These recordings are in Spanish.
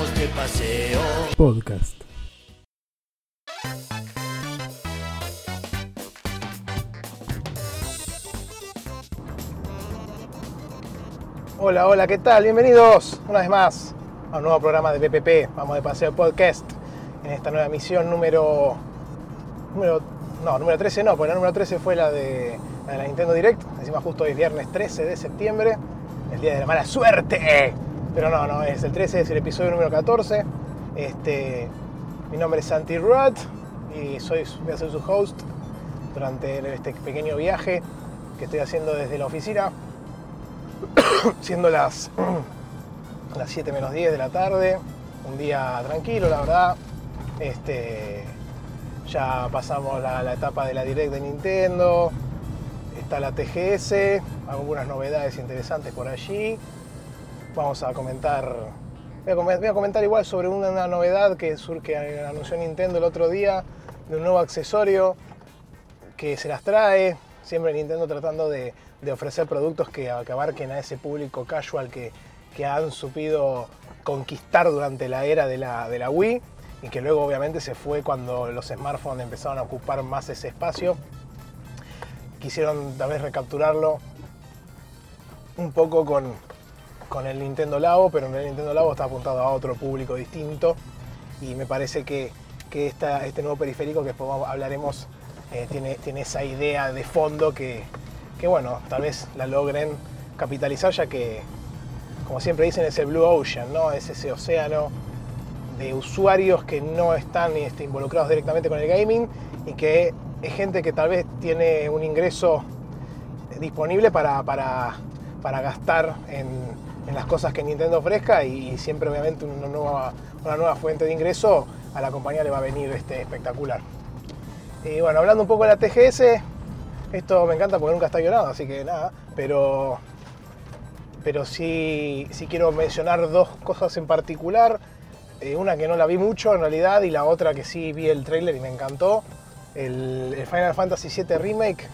vamos de paseo. Podcast. Hola, hola, ¿qué tal? Bienvenidos una vez más a un nuevo programa de PPP, vamos de paseo podcast, en esta nueva misión número, número, no, número 13 no, porque la número 13 fue la de, la de la Nintendo Direct, encima justo hoy es viernes 13 de septiembre, el día de la mala suerte, pero no, no, es el 13, es el episodio número 14, este, mi nombre es Santi Rudd y soy, voy a ser su host durante este pequeño viaje que estoy haciendo desde la oficina siendo las, las 7 menos 10 de la tarde, un día tranquilo, la verdad. Este, ya pasamos la, la etapa de la Direct de Nintendo, está la TGS, algunas novedades interesantes por allí. Vamos a comentar, voy a, comentar igual sobre una, novedad que, sur- que anunció Nintendo el otro día, de un nuevo accesorio que se las trae, siempre Nintendo tratando de, de ofrecer productos que, que abarquen a ese público casual que, que han supido conquistar durante la era de la, de la Wii y que luego obviamente se fue cuando los smartphones empezaron a ocupar más ese espacio. Quisieron tal vez recapturarlo un poco con, con el Nintendo Labo, pero en el Nintendo Labo está apuntado a otro público distinto y me parece que, que esta- este nuevo periférico que después hablaremos eh, tiene, tiene esa idea de fondo que, que, bueno, tal vez la logren capitalizar ya que, como siempre dicen, es el Blue Ocean, ¿no? Es ese océano de usuarios que no están este, involucrados directamente con el gaming y que es gente que tal vez tiene un ingreso disponible para, para, para gastar en, en las cosas que Nintendo ofrezca y, siempre obviamente una nueva, una nueva fuente de ingreso a la compañía le va a venir este, espectacular. Y bueno, hablando un poco de la TGS, esto me encanta porque nunca está guionado, así que nada, pero, pero sí, sí quiero mencionar dos cosas en particular. Eh, una que no la vi mucho en realidad y la otra que sí vi el tráiler y me encantó. El, el Final Fantasy VII Remake.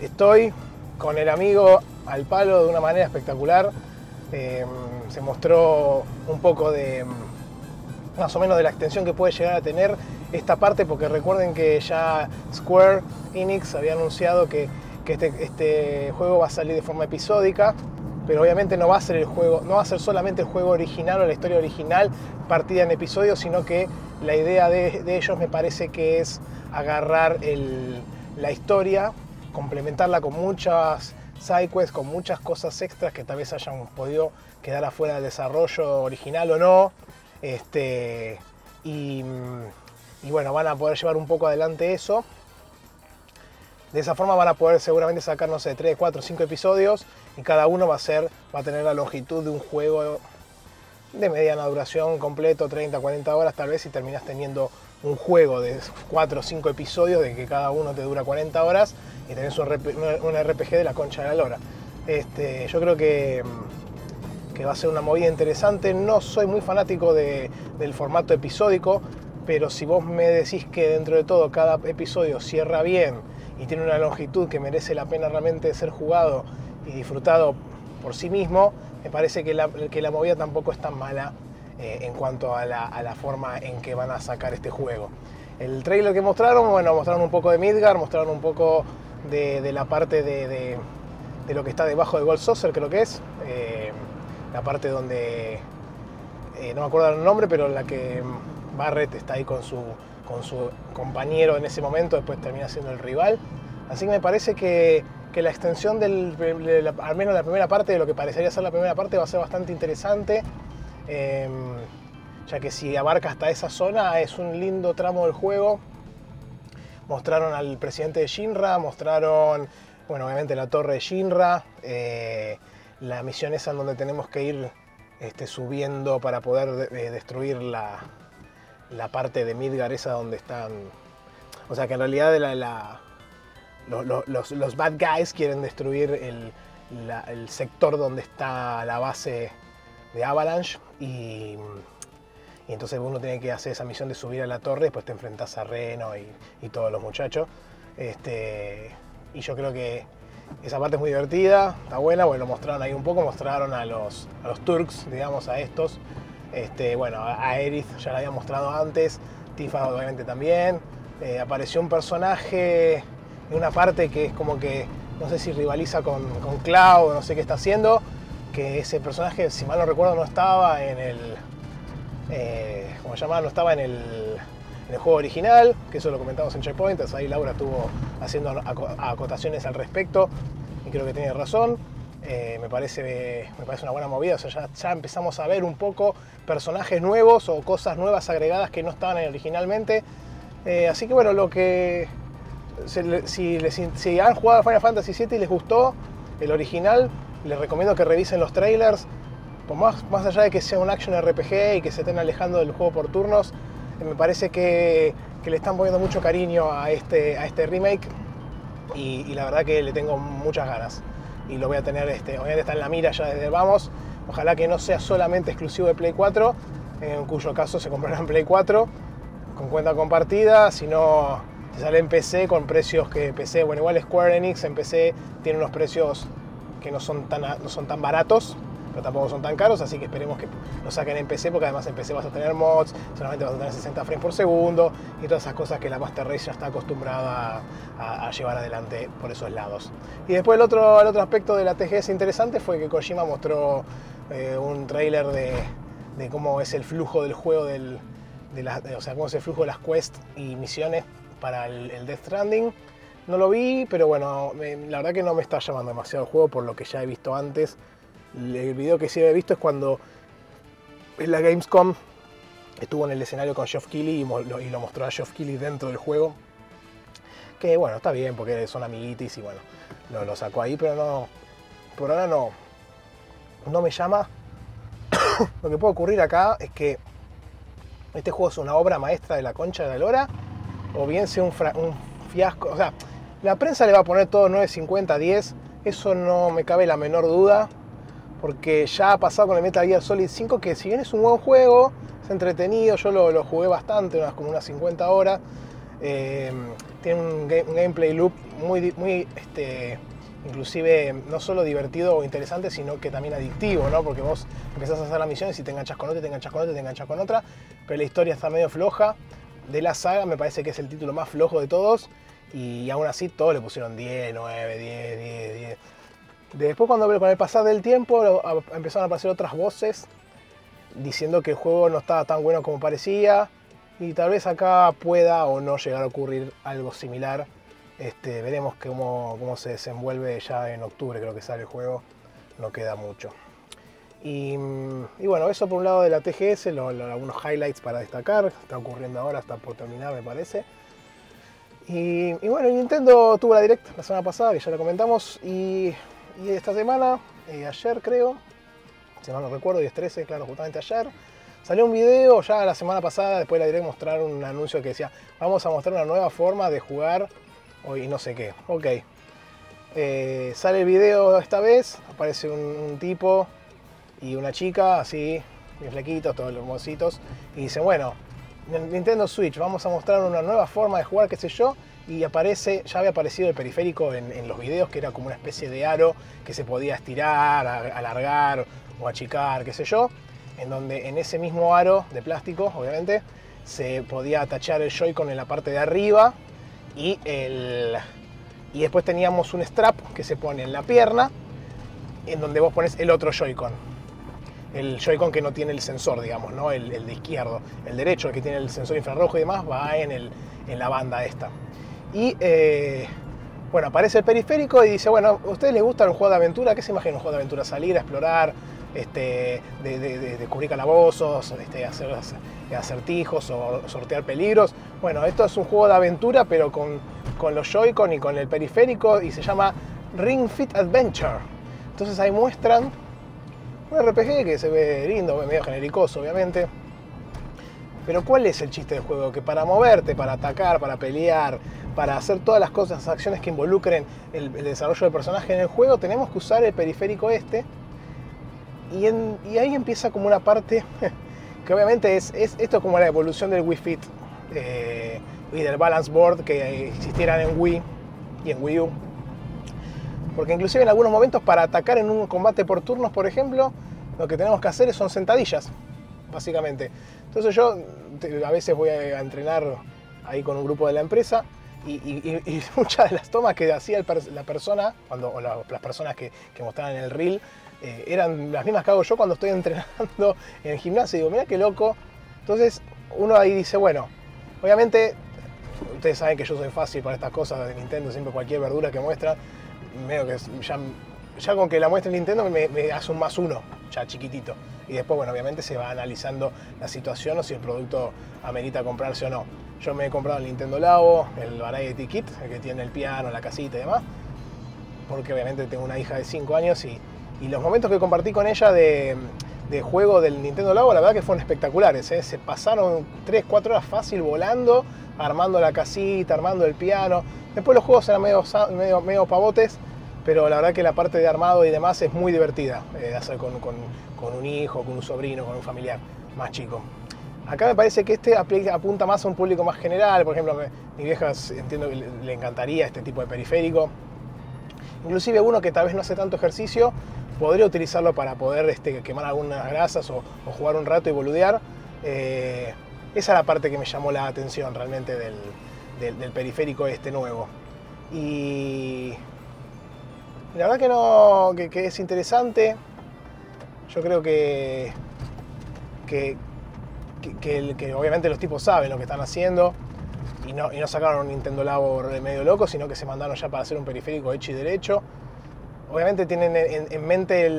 Estoy con el amigo al palo de una manera espectacular. Eh, se mostró un poco de más o menos de la extensión que puede llegar a tener esta parte, porque recuerden que ya Square Enix había anunciado que, que este, este juego va a salir de forma episódica, pero obviamente no va a ser el juego, no va a ser solamente el juego original o la historia original partida en episodios, sino que la idea de, de ellos me parece que es agarrar el- la historia, complementarla con muchas sidequests, con muchas cosas extras que tal vez hayan podido quedar afuera del desarrollo original o no. Este, y, y bueno, van a poder llevar un poco adelante eso. De esa forma van a poder seguramente sacar, no sé, 3, 4, 5 episodios y cada uno va a ser, va a tener la longitud de un juego de mediana duración, completo, 30, 40 horas tal vez, y terminas teniendo un juego de 4 o 5 episodios de que cada uno te dura 40 horas y tenés un, RP un RPG de la concha de la lora. Este, yo creo que, que va a ser una movida interesante. No soy muy fanático de- del formato episódico, pero si vos me decís que dentro de todo cada episodio cierra bien y tiene una longitud que merece la pena realmente ser jugado y disfrutado por sí mismo, me parece que la, que la movida tampoco es tan mala eh, en cuanto a la, a la forma en que van a sacar este juego. El trailer que mostraron, bueno, mostraron un poco de Midgar, mostraron un poco de, de la parte de, de- de lo que está debajo de Gold Saucer, creo que es. eh, la parte donde, eh, no me acuerdo el nombre, pero la que Barrett está ahí con su, con su compañero en ese momento, después termina siendo el rival. Así que me parece que, que la extensión del, de la- al menos la primera parte de lo que parecería ser la primera parte va a ser bastante interesante. Em, ya que si abarca hasta esa zona es un lindo tramo del juego. Mostraron al presidente de Shinra, mostraron, bueno, obviamente la torre de Shinra, eh, la misión esa en donde tenemos que ir este, subiendo para poder de- eh, destruir la, la parte de Midgar esa donde están... O sea que en realidad los, los bad guys quieren destruir el, el sector donde está la base de Avalanche y, y entonces uno tiene que hacer esa misión de subir a la torre, después te enfrentas a Reno y, y todos los muchachos. Este, y yo creo que esa parte es muy divertida, está buena, bueno, lo mostraron ahí un poco, mostraron a los, a los Turks, digamos, a estos, Este, bueno, a Aerith ya la había mostrado antes, Tifa obviamente también. Eh, apareció un personaje en una parte que es como que, no sé si rivaliza con, con Cloud, no sé qué está haciendo, que ese personaje, si mal no recuerdo, no estaba en el... Eh, ¿Cómo se llama? No estaba en el, en el juego original, que eso lo comentamos en Checkpoint, ahí Laura estuvo haciendo acotaciones al respecto y creo que tiene razón. Eh, me, parece, me parece una buena movida, o sea, ya, ya, empezamos a ver un poco personajes nuevos o cosas nuevas agregadas que no estaban originalmente. Eh, así que bueno, lo que si, si, han jugado Final Fantasy VII y les gustó el original, les recomiendo que revisen los trailers. Por más, más allá de que sea un action RPG y que se estén alejando del juego por turnos, eh, me parece que, le están poniendo mucho cariño a este, a este remake y, y la verdad que le tengo muchas ganas y lo voy a tener, este, obviamente está en la mira ya desde vamos. Ojalá que no sea solamente exclusivo de Play 4, en cuyo caso se comprará en Play 4 con cuenta compartida, sino sale en PC con precios que PC, bueno, igual Square Enix en PC tiene unos precios que no son tan, no son tan baratos, pero tampoco son tan caros, así que esperemos que lo saquen en PC, porque además en PC vas a tener mods, solamente vas a tener 60 frames por segundo y todas esas cosas que la Master Race ya está acostumbrada a, llevar adelante por esos lados. Y después el otro, el otro aspecto de la TGS interesante fue que Kojima mostró eh, un trailer de, de, cómo es el flujo del juego, del, de o sea, cómo es el flujo de las quests y misiones para el, Death Stranding. No lo vi, pero bueno, la verdad que no me está llamando demasiado el juego por lo que ya he visto antes el video que sí había visto es cuando en la Gamescom estuvo en el escenario con Geoff Keighley y, lo, mostró a Geoff Keighley dentro del juego. Que bueno, está bien porque son amiguitis y bueno, lo, lo sacó ahí, pero no. Por ahora no. No me llama. lo que puede ocurrir acá es que este juego es una obra maestra de la concha de la lora, o bien sea un, un fiasco. O sea, la prensa le va a poner todo 9.50, 10, eso no me cabe la menor duda porque ya ha pasado con el Metal Gear Solid 5, que si bien es un buen juego, es entretenido, yo lo, jugué bastante, unas, como unas 50 horas, eh, tiene un, gameplay loop muy, muy este, inclusive no solo divertido o interesante, sino que también adictivo, ¿no? Porque vos empezás a hacer las misiones y te enganchas con otra, te enganchas con otra, te enganchas con otra, pero la historia está medio floja. De la saga me parece que es el título más flojo de todos y aún así todos le pusieron 10, 9, 10, 10, 10. Después cuando con el pasar del tiempo empezaron a aparecer otras voces diciendo que el juego no estaba tan bueno como parecía y tal vez acá pueda o no llegar a ocurrir algo similar. Este, veremos cómo, cómo se desenvuelve ya en octubre, creo que sale el juego, no queda mucho. Y, bueno, eso por un lado de la TGS, algunos highlights para destacar, está ocurriendo ahora, está por terminar me parece. Y, bueno, Nintendo tuvo la Direct la semana pasada, que ya la comentamos, y esta semana, eh, ayer creo, si mal no recuerdo, 10-13, claro, justamente ayer, salió un video ya la semana pasada, después la diré mostrar un anuncio que decía, vamos a mostrar una nueva forma de jugar hoy no sé qué. Ok. Eh, sale el video esta vez, aparece un, tipo y una chica, así, mis flequitos, todos los mocitos, y dicen, bueno, Nintendo Switch, vamos a mostrar una nueva forma de jugar, qué sé yo, y aparece, ya había aparecido el periférico en, los videos, que era como una especie de aro que se podía estirar, alargar o achicar, qué sé yo, en donde en ese mismo aro de plástico, obviamente, se podía atachar el Joy-Con en la parte de arriba y, el, y después teníamos un strap que se pone en la pierna, en donde vos pones el otro Joy-Con. El Joy-Con que no tiene el sensor, digamos, ¿no? El, de izquierdo. El derecho, el que tiene el sensor infrarrojo y demás, va en, el, en la banda esta. Y eh, bueno, aparece el periférico y dice, bueno, ¿a ustedes les gusta un juego de aventura? ¿Qué se imagina un juego de aventura? Salir a explorar, este, de, descubrir calabozos, este, hacer acertijos o sortear peligros. Bueno, esto es un juego de aventura, pero con, con los Joy-Con y con el periférico y se llama Ring Fit Adventure. Entonces ahí muestran un RPG que se ve lindo, medio genericoso, obviamente. Pero ¿cuál es el chiste del juego? Que para moverte, para atacar, para pelear, para hacer todas las cosas, acciones que involucren el, desarrollo del personaje en el juego, tenemos que usar el periférico este. Y, ahí empieza como una parte que obviamente es, esto como la evolución del Wii Fit eh, y del Balance Board que existieran en Wii y en Wii U. Porque inclusive en algunos momentos para atacar en un combate por turnos, por ejemplo, lo que tenemos que hacer son sentadillas. básicamente. Entonces yo a veces voy a entrenar ahí con un grupo de la empresa y, muchas de las tomas que hacía la persona, cuando, o las personas que, mostraban en el reel, eh, eran las mismas que hago yo cuando estoy entrenando en el gimnasio. Digo, mira qué loco. Entonces uno ahí dice, bueno, obviamente ustedes saben que yo soy fácil para estas cosas de Nintendo, siempre cualquier verdura que muestra, medio que ya, ya con que la muestre Nintendo me hace un más uno, ya chiquitito. Y después, bueno, obviamente se va analizando la situación o si el producto amerita comprarse o no. Yo me he comprado el Nintendo Labo, el Variety Kit, el que tiene el piano, la casita y demás, porque obviamente tengo una hija de 5 años y, los momentos que compartí con ella de, juego del Nintendo Labo, la verdad que fueron espectaculares. ¿eh? Se pasaron 3-4 horas fácil volando, armando la casita, armando el piano. Después los juegos eran medio, medio, medio pavotes, pero la verdad que la parte de armado y demás es muy divertida eh, de hacer con, con, un hijo, con un sobrino, con un familiar más chico. Acá me parece que este apunta más a un público más general, por ejemplo, mi vieja entiendo que le encantaría este tipo de periférico. Inclusive uno que tal vez no hace tanto ejercicio, podría utilizarlo para poder este, quemar algunas grasas o, jugar un rato y boludear. Eh, esa es la parte que me llamó la atención realmente del, periférico este nuevo. Y la verdad que no, que es interesante. Yo creo que, que, que, obviamente los tipos saben lo que están haciendo y no, y no sacaron un Nintendo Labo medio loco, sino que se mandaron ya para hacer un periférico hecho y derecho. Obviamente tienen en, mente,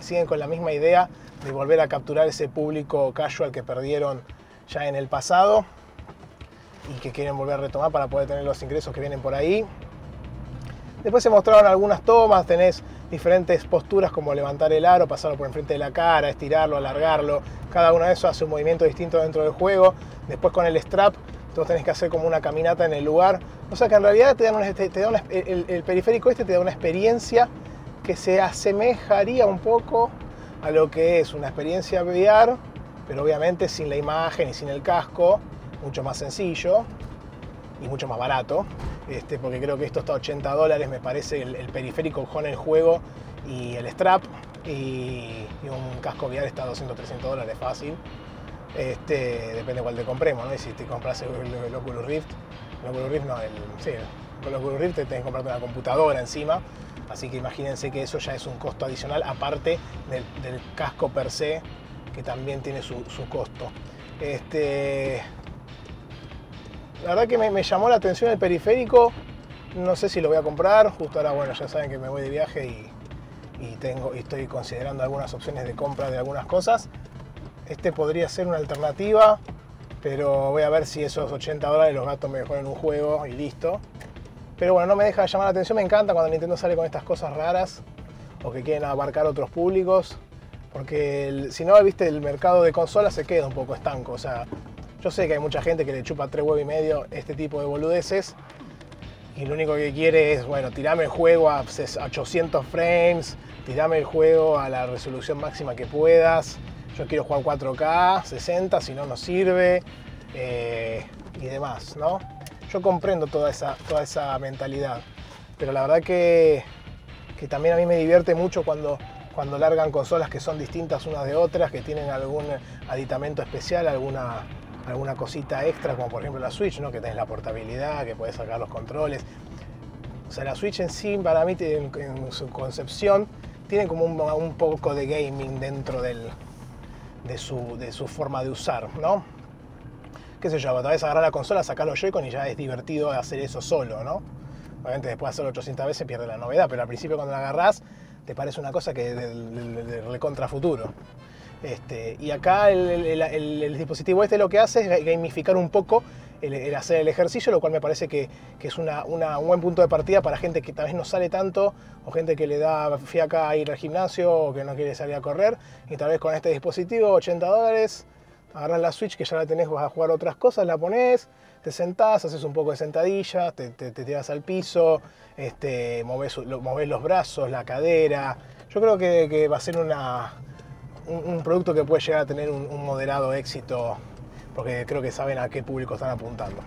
siguen con la misma idea de volver a capturar ese público casual que perdieron ya en el pasado y que quieren volver a retomar para poder tener los ingresos que vienen por ahí. Después se mostraron algunas tomas, tenés diferentes posturas como levantar el aro, pasarlo por enfrente de la cara, estirarlo, alargarlo. Cada uno de esos hace un movimiento distinto dentro del juego. Después con el strap, tú tenés que hacer como una caminata en el lugar. O sea que en realidad te, dan el, periférico este te da una experiencia que se asemejaría un poco a lo que es una experiencia VR, pero obviamente sin la imagen y sin el casco, mucho más sencillo y mucho más barato. Este, porque creo que esto está a 80 dólares, me parece, el, periférico con el juego y el strap, y, un casco VR está a 200, 300 dólares fácil. Este, depende cuál te compremos, ¿no? Y si te compras el, Oculus Rift, el Oculus Rift no, el, sí, el Oculus Rift te tenés que comprarte una computadora encima, así que imagínense que eso ya es un costo adicional, aparte del, casco per se, que también tiene su, su costo. Este, la verdad que me, llamó la atención el periférico. No sé si lo voy a comprar. Justo ahora, bueno, ya saben que me voy de viaje y, tengo, y estoy considerando algunas opciones de compra de algunas cosas. Este podría ser una alternativa, pero voy a ver si esos 80 dólares los gasto mejor en un juego y listo. Pero bueno, no me deja de llamar la atención. Me encanta cuando Nintendo sale con estas cosas raras o que quieren abarcar otros públicos. Porque si no, viste, el mercado de consolas se queda un poco estanco. O sea, yo sé que hay mucha gente que le chupa tres huevos y medio este tipo de boludeces y lo único que quiere es, bueno, tirame el juego a 800 frames, tirame el juego a la resolución máxima que puedas. Yo quiero jugar 4K, 60, si no, no sirve eh, y demás, ¿no? Yo comprendo toda esa, toda esa mentalidad, pero la verdad que, que también a mí me divierte mucho cuando cuando largan consolas que son distintas unas de otras, que tienen algún aditamento especial, alguna, alguna cosita extra, como por ejemplo la Switch, ¿no? que tenés la portabilidad, que puedes sacar los controles. O sea, la Switch en sí, para mí, en, su concepción, tiene como un, poco de gaming dentro del, de, su, de su forma de usar, ¿no? qué sé yo, tal vez agarrar la consola, sacar los Joy-Con y ya es divertido hacer eso solo, ¿no? Obviamente después de hacerlo 800 veces pierde la novedad, pero al principio cuando la agarrás te parece una cosa que de, recontra futuro. Este, y acá el, dispositivo este lo que hace es gamificar un poco el, hacer el ejercicio, lo cual me parece que, es un buen punto de partida para gente que tal vez no sale tanto o gente que le da fiaca a ir al gimnasio o que no quiere salir a correr. Y tal vez con este dispositivo, 80 dólares, agarras la Switch que ya la tenés, vas a jugar otras cosas, la pones, te sentás, haces un poco de sentadilla, te, tiras al piso, este, moves, los brazos, la cadera. Yo creo que va a ser una, un, producto que puede llegar a tener un, moderado éxito, porque creo que saben a qué público están apuntando.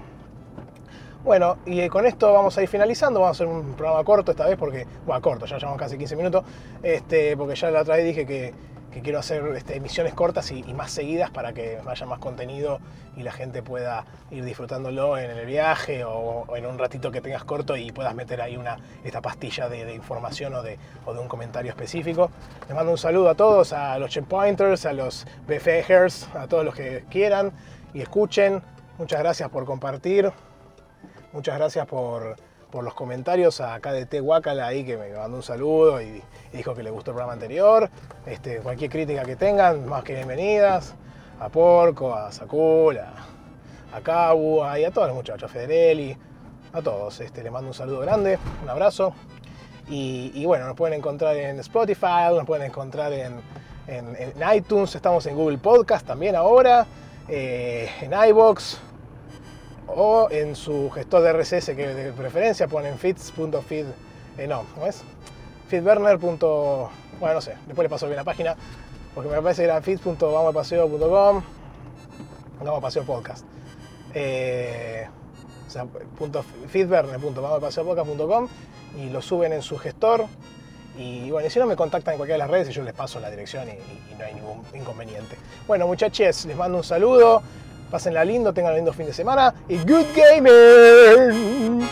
Bueno, y con esto vamos a ir finalizando. Vamos a hacer un programa corto esta vez, porque, bueno, corto, ya llevamos casi 15 minutos, este, porque ya la otra vez dije que, que quiero hacer este, emisiones cortas y, más seguidas para que haya más contenido y la gente pueda ir disfrutándolo en el viaje o, en un ratito que tengas corto y puedas meter ahí una, esta pastilla de, información o de, o de, un comentario específico. Les mando un saludo a todos, a los checkpointers, a los BFGers, a todos los que quieran y escuchen. Muchas gracias por compartir. Muchas gracias por, por los comentarios a KDT Wakala ahí que me mandó un saludo y, dijo que le gustó el programa anterior. Este, cualquier crítica que tengan, más que bienvenidas. A Porco, a Sakul, a, a Kabu, a, todos los muchachos, a Federelli, a todos. Este, les mando un saludo grande, un abrazo. Y, bueno, nos pueden encontrar en Spotify, nos pueden encontrar en, iTunes, estamos en Google Podcast también ahora, eh, en iBox, o en su gestor de RSS que de preferencia ponen fits.feed, eh, no, ¿cómo es? feedburner. bueno, no sé, después le paso bien la página, porque me parece que era fits.vamopaseo.com, vamos paseo podcast. Eh, o sea, y lo suben en su gestor. Y bueno, si no me contactan en cualquiera de las redes y yo les paso la dirección y no hay ningún inconveniente. Bueno, muchachos, les mando un saludo. Pásenla lindo, tengan un lindo fin de semana y good gaming.